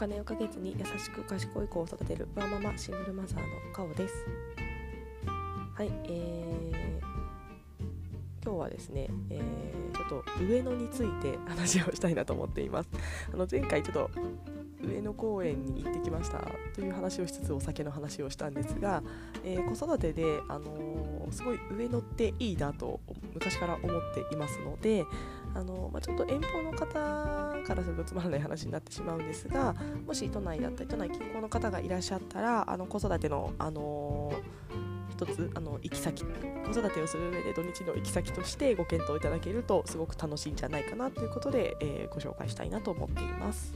金をかけずに優しく賢い子を育てるワーママシングルマザーのカオです。はいえー、今日はですね、えー、ちょっと上野について話をしたいなと思っています。あの前回ちょっと上野公園に行ってきましたという話をしつつお酒の話をしたんですが、えー、子育てで、あのー、すごい上野っていいなと昔から思っていますので、あの、まあ、ちょっと遠方の方からするとつまらない話になってしまうんですがもし都内だったり都内近郊の方がいらっしゃったらあの子育ての、あの一つあの行き先子育てをする上で土日の行き先としてご検討いただけるとすごく楽しいんじゃないかなということで、えご紹介したいなと思っています。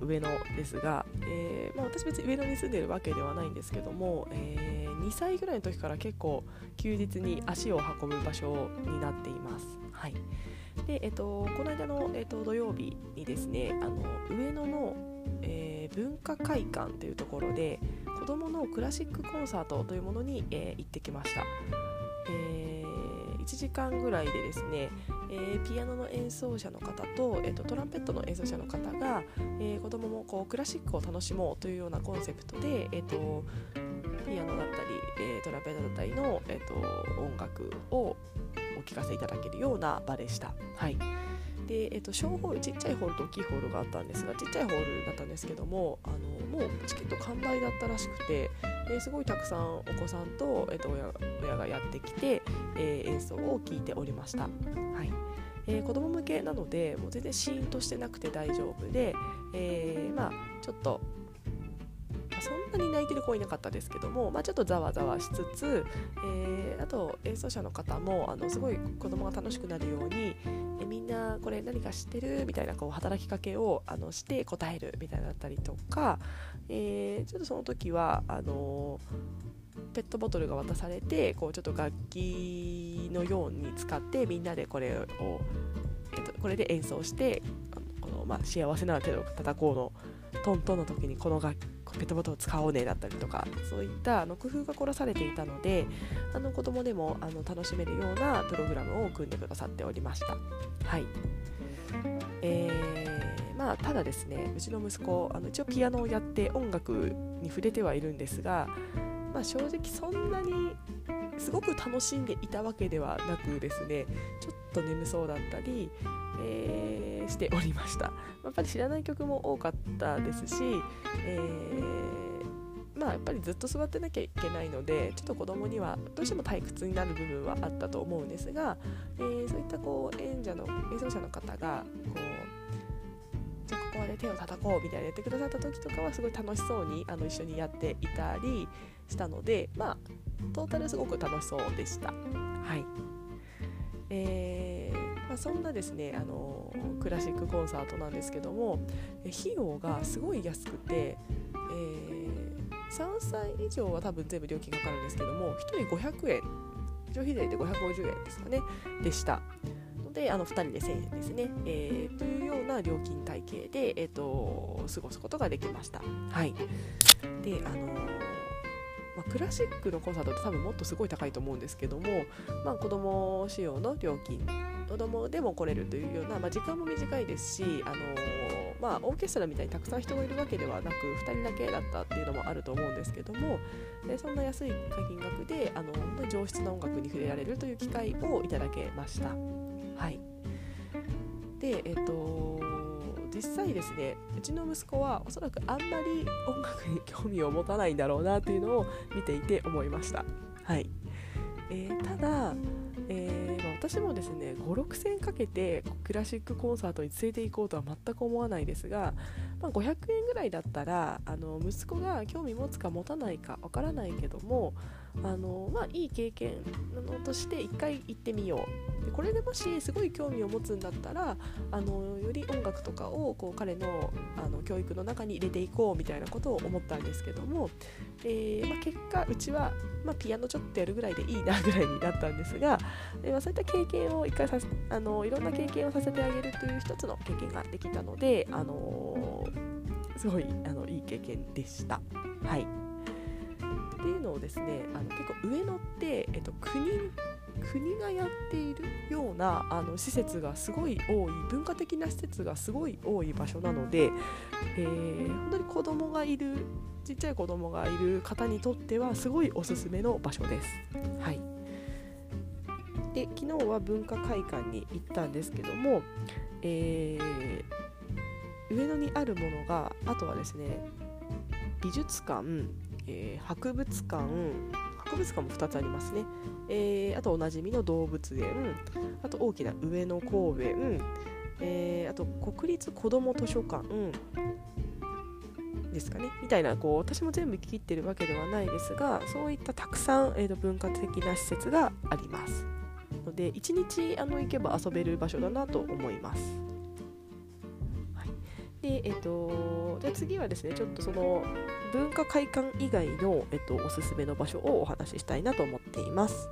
上野ですが、えー、まあ、私別に上野に住んでるわけではないんですけども、えー、2歳ぐらいの時から結構休日に足を運ぶ場所になっています。はいでえっと、この間の、えっと、土曜日にですねあの上野の、えー、文化会館というところで子どものクラシックコンサートというものに、えー、行ってきました。えー、1時間ぐらいでですね、えー、ピアノの演奏者の方と,、えーと、トランペットの演奏者の方が、えー、子どももこうクラシックを楽しもうというようなコンセプトで、えーと、ピアノだったり、えー、トランペットだったりの、えーと、音楽をお聴かせいただけるような場でした。はいでえーと、小ホールちっちゃいホールと大きいホールがあったんですがちっちゃいホールだったんですけどもあのもうチケット完売だったらしくて、えー、すごいたくさんお子さんと,、えー、と親親がやってきて、えー、演奏を聴いておりました。はいえー、子供向けなのでもう全然シーンとしてなくて大丈夫で、えー、まあちょっとそんなに泣いてる子いなかったですけども、まあ、ちょっとざわざわしつつ、えー、あと演奏者の方もあのすごい子供が楽しくなるように、えみんなこれ何か知ってるみたいなこう働きかけをあのして答えるみたいだったりとか、えー、ちょっとその時はあのペットボトルが渡されてこうちょっと楽器のように使ってみんなでこれを、えっと、これで演奏してこの、まあ、幸せな手を叩こうのトントンの時にこの楽器ペットボトル使おうねだったりとかそういったあの工夫が凝らされていたのであの子供でもあの楽しめるようなプログラムを組んでくださっておりました。はいえーまあ、ただですねうちの息子あの一応ピアノをやって音楽に触れてはいるんですがまあ、正直そんなにすごく楽しんでいたわけではなくですねちょっと眠そうだったり、えー、しておりました。やっぱり知らない曲も多かったですし、えー、まあやっぱりずっと座ってなきゃいけないのでちょっと子供にはどうしても退屈になる部分はあったと思うんですが、えー、そういったこう演者の演奏者の方がこうじゃここで手を叩こうみたいなやってくださった時とかはすごい楽しそうにあの一緒にやっていたりしたのでまあトータルすごく楽しそうでした。はいえーまあ、そんなですねあのクラシックコンサートなんですけども費用がすごい安くて、えー、3歳以上は多分全部料金かかるんですけども1人500円消費税で550円ですかねでした。のであの2人で1000円ですね、えー、というような料金体系で、えーと、過ごすことができました。はい、であの、クラシックのコンサートって多分もっとすごい高いと思うんですけども、まあ、子供仕様の料金子供でも来れるというような、まあ、時間も短いですし、あのまあ、オーケストラみたいにたくさん人がいるわけではなく2人だけだったっていうのもあると思うんですけどもでそんな安い金額であの上質な音楽に触れられるという機会をいただけました。はいでえっ、と実際ですねうちの息子はおそらくあんまり音楽に興味を持たないんだろうなというのを見ていて思いました。はい、えー、ただ、えーまあ、私もですね56千かけてクラシックコンサートに連れて行こうとは全く思わないですが、まあ、500円ぐらいだったらあの息子が興味持つか持たないかわからないけどもあの、まあ、いい経験として一回行ってみようでこれでもしすごい興味を持つんだったらあのより音楽とかをこう彼のあの教育の中に入れていこうみたいなことを思ったんですけども、えー、まあ、結果うちは、まあ、ピアノちょっとやるぐらいでいいなぐらいになったんですが、えまあ、そういった経験を一回さあのいろんな経験をさせてあげるという一つの経験ができたので、あのすごいあのいい経験でした。はいっていうのをですねあの結構上野って、えっと、国国がやっているようなあの施設がすごい多い文化的な施設がすごい多い場所なので、えー、本当に子供がいるちっちゃい子供がいる方にとってはすごいおすすめの場所です。はい、で昨日は文化会館に行ったんですけども、えー、上野にあるものがあとはですね美術館、えー、博物館博物館も2つありますね、えー、あとおなじみの動物園あと大きな上野公園、えー、あと国立子ども図書館ですかね。みたいなこう私も全部切ってるわけではないですがそういったたくさん、えーと、文化的な施設があります。ので1日あの行けば遊べる場所だなと思います。でえっ、ー、とで次はですねちょっとその文化会館以外の、えっと、おすすめの場所をお話ししたいなと思っています。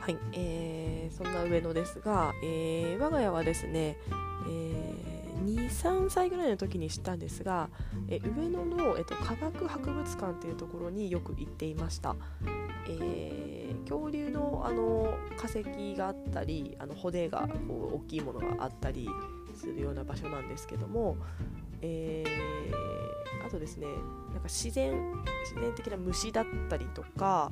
はい、えー、そんな上野ですが、えー、我が家はですね、えー23歳ぐらいの時に知ったんですが、え上野の、えっと、科学博物館っていうところによく行っていました、えー、恐竜のあの化石があったりあの骨がこう大きいものがあったりするような場所なんですけども、えー、あとですねなんか自然自然的な虫だったりとか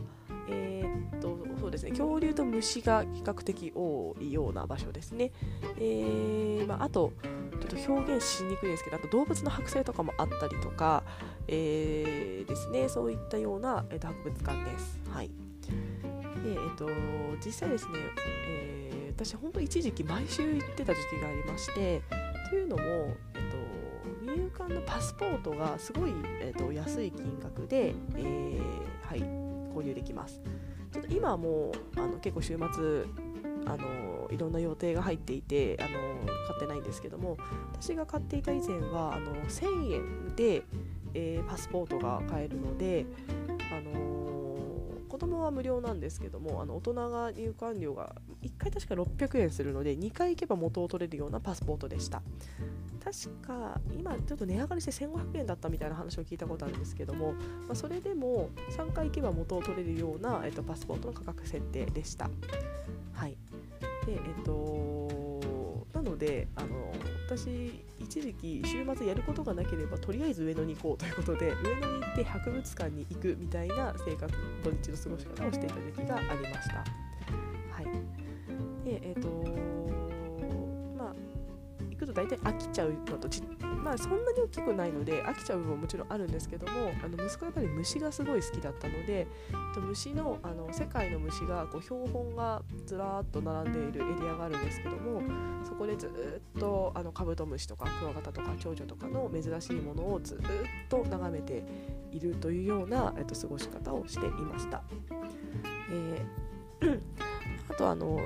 えー、っとそうですね。恐竜と虫が比較的多いような場所ですね、えーまあ、あとちょっと表現しにくいですけどあと動物の剥製とかもあったりとか、えー、ですね。そういったような、えー、と博物館です。はい。でえーと、実際ですね、えー、私本当一時期毎週行ってた時期がありましてというのも、えーと、入館のパスポートがすごい、えーと、安い金額で、えー、はい。購入できます。ちょっと今はもうあの結構週末あのいろんな予定が入っていてあの買ってないんですけども私が買っていた以前はあの1000円で、えー、パスポートが買えるので、あのー、子供は無料なんですけどもあの大人が入館料が1回確か600円するので2回行けば元を取れるようなパスポートでした確か今ちょっと値上がりして1500円だったみたいな話を聞いたことあるんですけども、まあ、それでも3回行けば元を取れるような、えっと、パスポートの価格設定でしたはいでえっとなのであの私一時期週末やることがなければとりあえず上野に行こうということで上野に行って博物館に行くみたいな生活土日の過ごし方をしていた時期がありました。大体飽きちゃうのとちまあそんなに大きくないので飽きちゃう部分ももちろんあるんですけどもあの息子はやっぱり虫がすごい好きだったので虫のあの世界の虫がこう標本がずらーっと並んでいるエリアがあるんですけどもそこでずっとあのカブトムシとかクワガタとか蝶々とかの珍しいものをずっと眺めているというような、えっと、過ごし方をしていました。えー あとあの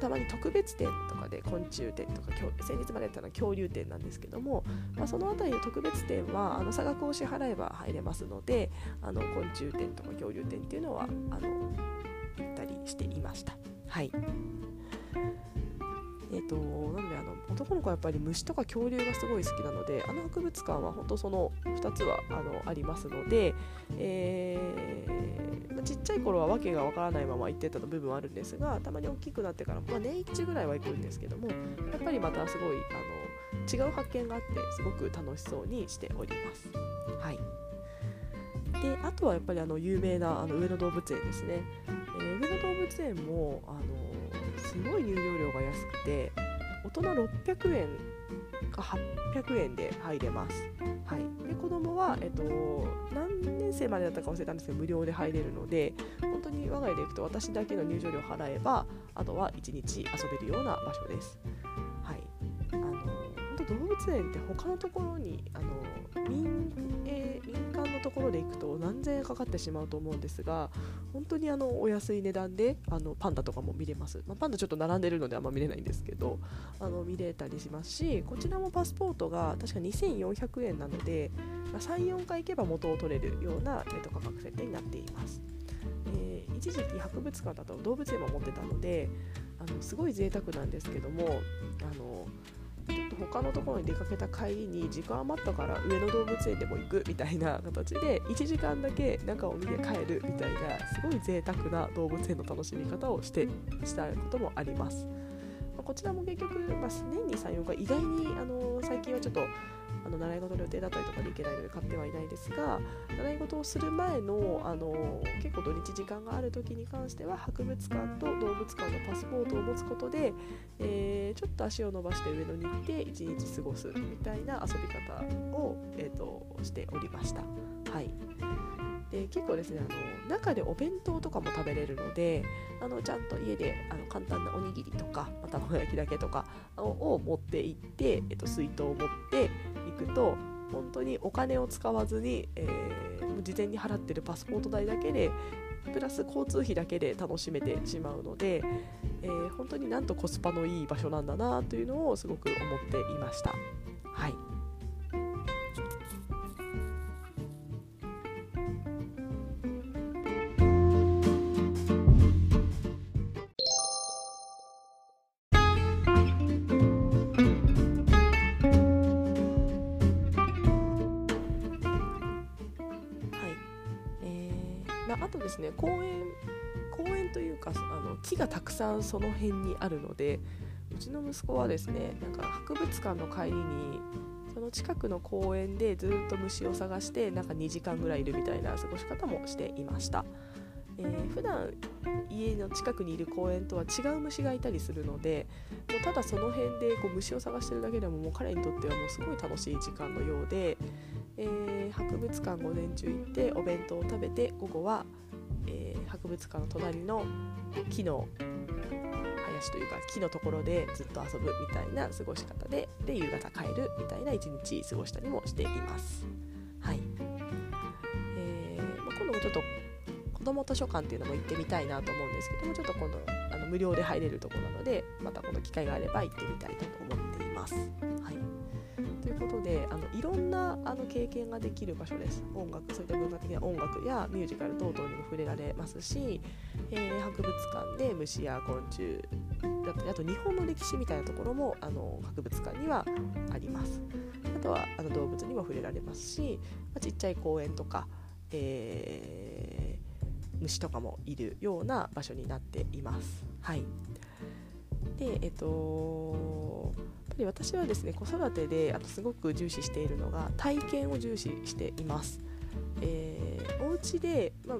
たまに特別展とかで昆虫展とか先日までやったのは恐竜展なんですけども、まあ、その辺りの特別展はあの差額を支払えば入れますのであの昆虫展とか恐竜展っていうのはあの行ったりしていました。はいえーと、な男の子はやっぱり虫とか恐竜がすごい好きなのであの博物館は本当その2つはあのありますので、えー、まあ、ちっちゃい頃は訳がわからないまま行ってた部分はあるんですがたまに大きくなってから、まあ、年一ぐらいは行くんですけどもやっぱりまたすごいあの違う発見があってすごく楽しそうにしております。はいであとはやっぱりあの有名なあの上野動物園ですね、えー、上野動物園もあのすごい入場料が安くて大人600円か800円で入れます。はい、で子供は、えっと、何年生までだったか忘れたんですけど無料で入れるので本当に我が家で行くと私だけの入場料払えばあとは1日遊べるような場所です。はい、あの本当動物園って他のところにあの民,、えー、民間のところで行くと何千円かかってしまうと思うんですが本当にあのお安い値段であのパンダとかも見れます、まあ、パンダちょっと並んでるのであんま見れないんですけどあの見れたりしますしこちらもパスポートが確か2400円なので、まあ、34回行けば元を取れるような、えー、と価格設定になっています。えー、一時期博物館だと動物園も持ってたのであのすごい贅沢なんですけどもあの他のところに出かけた帰りに時間余ったから上野動物園でも行くみたいな形で1時間だけ中を見て帰るみたいなすごい贅沢な動物園の楽しみ方をしてしたこともあります。まこちらも結局、まあ、年に3、4回意外にあの最近はちょっとあの習い事の予定だったりとかで行けないので買ってはいないですが習い事をする前のあの結構土日時間がある時に関しては博物館と動物館のパスポートを持つことで、えー、ちょっと足を伸ばして上野に行って一日過ごすみたいな遊び方を、えーと、しておりました。はいで結構ですねあの中でお弁当とかも食べれるのであのちゃんと家であの簡単なおにぎりとか、まあ、卵焼きだけとかを持って行って、えっと、水筒を持って行くと本当にお金を使わずに、えー、事前に払ってるパスポート代だけでプラス交通費だけで楽しめてしまうので、えー、本当になんとコスパのいい場所なんだなというのをすごく思っていました。はいですね。公園公園というかあの木がたくさんその辺にあるのでうちの息子はですねなんか博物館の帰りにその近くの公園でずっと虫を探してなんか2時間ぐらいいるみたいな過ごし方もしていました、えー、普段家の近くにいる公園とは違う虫がいたりするのでもうただその辺でこう虫を探してるだけでももう彼にとってはもうすごい楽しい時間のようでえー、博物館午前中行ってお弁当を食べて午後は、博物館の隣の木の林というか木のところでずっと遊ぶみたいな過ごし方でで夕方帰るみたいな一日過ごしたりもしています。はいえーまあ、今度もちょっと子ども図書館っていうのも行ってみたいなと思うんですけどもちょっと今度の無料で入れるとこなのでまたこの機会があれば行ってみたいと思っています。はい。ということであのいろんなあの経験ができる場所です。音楽そういった文化的な音楽やミュージカル等々にも触れられますし、えー、博物館で虫や昆虫だったりあと日本の歴史みたいなところもあの博物館にはあります。あとはあの動物にも触れられますし、まあ、ちっちゃい公園とか、えー、虫とかもいるような場所になっています。はいでえっとやっぱり私はですね子育てであとすごく重視しているのが体験を重視しています。えー、お家で、ま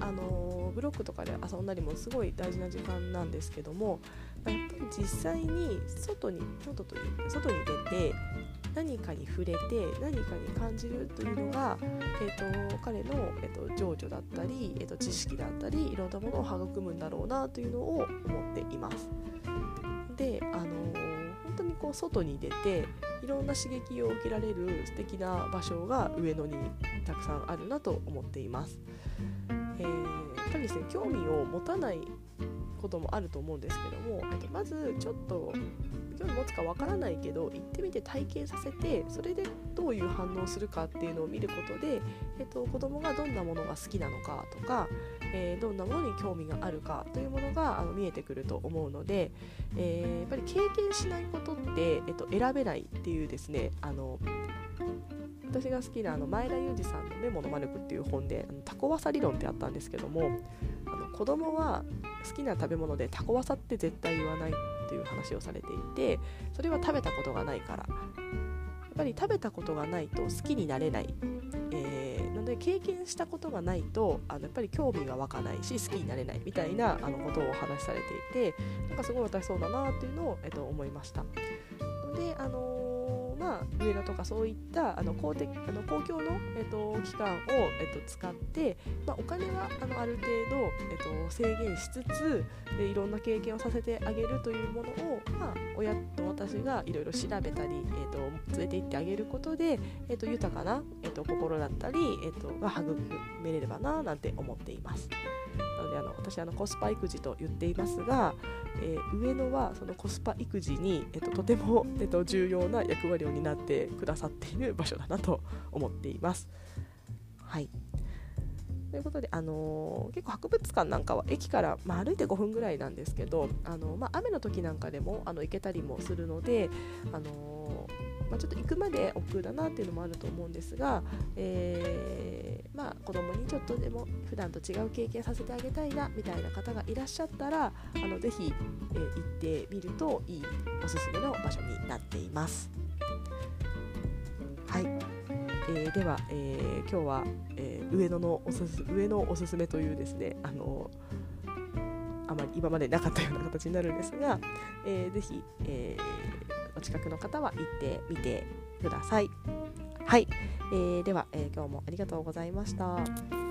あのブロックとかで遊んだりもすごい大事な時間なんですけども、まあ、やっぱり実際に外に外という外に出て何かに触れて何かに感じるというのが、えーと、彼の、えーと、情緒だったり、えーと知識だったりいろんなものを育むんだろうなというのを思っています。であの本当にこう外に出ていろんな刺激を受けられる素敵な場所が上野にたくさんあるなと思っています。えー、やっぱりですね興味を持たないこともあると思うんですけども、えっと、まずちょっと興味持つかわからないけど行ってみて体験させてそれでどういう反応をするかっていうのを見ることで、えっと、子供がどんなものが好きなのかとか、えー、どんなものに興味があるかというものがあの見えてくると思うので、えー、やっぱり経験しないことって、えっと、選べないっていうですねあの私が好きなあの前田裕二さんの「メモのマルク」っていう本で「タコワサ理論」ってあったんですけどもあの子供は好きな食べ物でタコワサって絶対言わないっていう話をされていてそれは食べたことがないから。やっぱり食べたことがないと好きになれない、えー、なので経験したことがないとあのやっぱり興味が湧かないし好きになれない。みたいなあのことをお話しされていてなんかすごい私そうだなっていうのを、えっと、思いました。であのーまあ、上野とかそういったあの公的あの公共の、えっと、機関を、えっと、使って、まあ、お金はあのある程度、えっと、制限しつつでいろんな経験をさせてあげるというものを、まあ、親と私がいろいろ調べたり、えっと、連れて行ってあげることで、えっと、豊かな、えっと、心だったり、えっと、が育めれればななんて思っています。なのであの私あのコスパ育児と言っていますが、えー、上野はそのコスパ育児に、えっと、とても、えっと、重要な役割を担ってくださっている場所だなと思っています。はいということで、あのー、結構博物館なんかは駅から、まあ、歩いて5分ぐらいなんですけど、あのー、まあ、雨の時なんかでもあの行けたりもするので、あのーまあ、ちょっと行くまで億劫だなっていうのもあると思うんですが、えー、まあ、子供にちょっとでも普段と違う経験させてあげたいなみたいな方がいらっしゃったらあのぜひ、えー、行ってみるといいおすすめの場所になっています。はい、えー、では、えー、今日は、えー、上野のおすす上野おすすめというですねあのあまり今までなかったような形になるんですが、えー、ぜひ、えー近くの方は行ってみてください。はい、えー、では、えー、今日もありがとうございました。